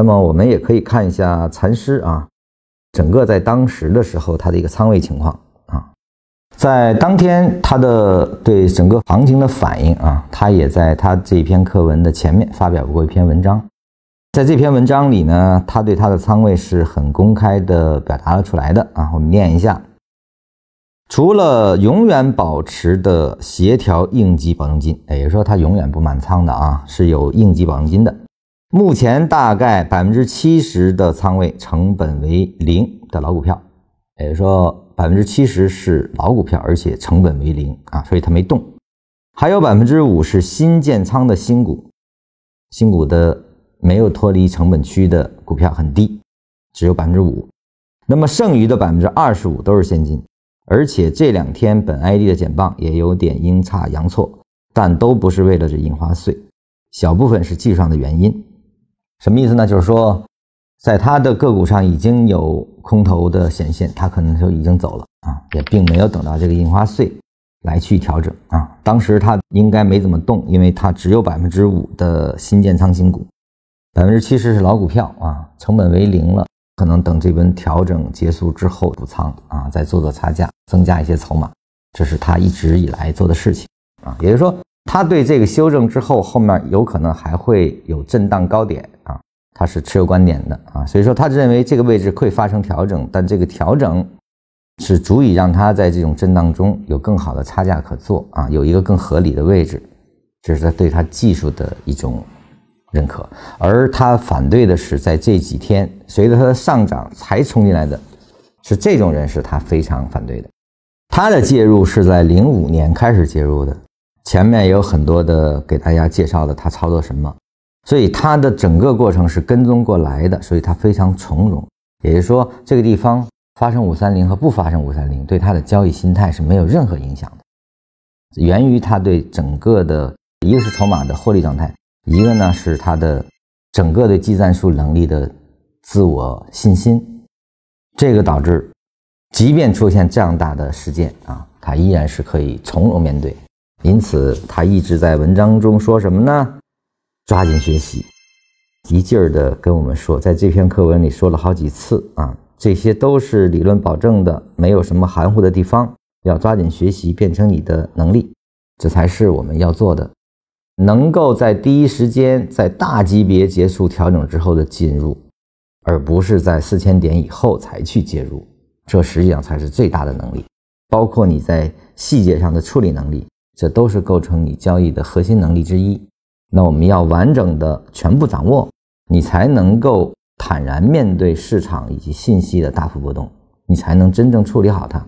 那么我们也可以看一下禅师啊，整个在当时的时候他的一个仓位情况啊，在当天他的对整个行情的反应啊，他也在他这篇课文的前面发表过一篇文章，在这篇文章里呢，他对他的仓位是很公开的表达了出来的啊，我们念一下。除了永远保持的协调应急保证金，也就是说它永远不满仓的啊，是有应急保证金的。目前大概百分之七十的仓位成本为零的老股票，也就是说百分之七十是老股票，而且成本为零啊，所以它没动。还有百分之五是新建仓的新股，新股的没有脱离成本区的股票很低，只有百分之五。那么剩余的百分之二十五都是现金。而且这两天本 ID 的减磅也有点阴差阳错，但都不是为了这印花税，小部分是技术上的原因。什么意思呢？就是说，在他的个股上已经有空头的显现，他可能就已经走了啊，也并没有等到这个印花税来去调整啊。当时他应该没怎么动，因为他只有百分之五的新建仓新股，百分之七十是老股票啊，成本为零了。可能等这轮调整结束之后补仓啊，再做做差价，增加一些筹码，这是他一直以来做的事情啊。也就是说，他对这个修正之后，后面有可能还会有震荡高点啊，他是持有观点的啊。所以说，他认为这个位置会发生调整，但这个调整是足以让他在这种震荡中有更好的差价可做啊，有一个更合理的位置，这是他对他技术的一种。认可，而他反对的是在这几天随着它的上涨才冲进来的，是这种人是他非常反对的。他的介入是在零五年开始介入的，前面也有很多的给大家介绍了他操作什么，所以他的整个过程是跟踪过来的，所以他非常从容。也就是说，这个地方发生五三零和不发生五三零，对他的交易心态是没有任何影响的，源于他对整个的一个是筹码的获利状态。一个呢是他的整个的技战术能力的自我信心，这个导致，即便出现这样大的事件啊，他依然是可以从容面对。因此，他一直在文章中说什么呢？抓紧学习，一劲儿的跟我们说，在这篇课文里说了好几次啊，这些都是理论保证的，没有什么含糊的地方。要抓紧学习，变成你的能力，这才是我们要做的。能够在第一时间在大级别结束调整之后的进入，而不是在四千点以后才去介入，这实际上才是最大的能力。包括你在细节上的处理能力，这都是构成你交易的核心能力之一。那我们要完整的全部掌握，你才能够坦然面对市场以及信息的大幅波动，你才能真正处理好它，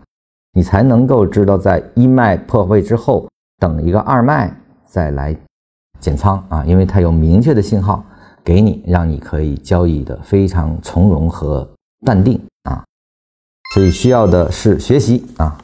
你才能够知道在一脉破位之后，等一个二脉再来。减仓啊，因为它有明确的信号给你，让你可以交易的非常从容和淡定啊，所以需要的是学习啊。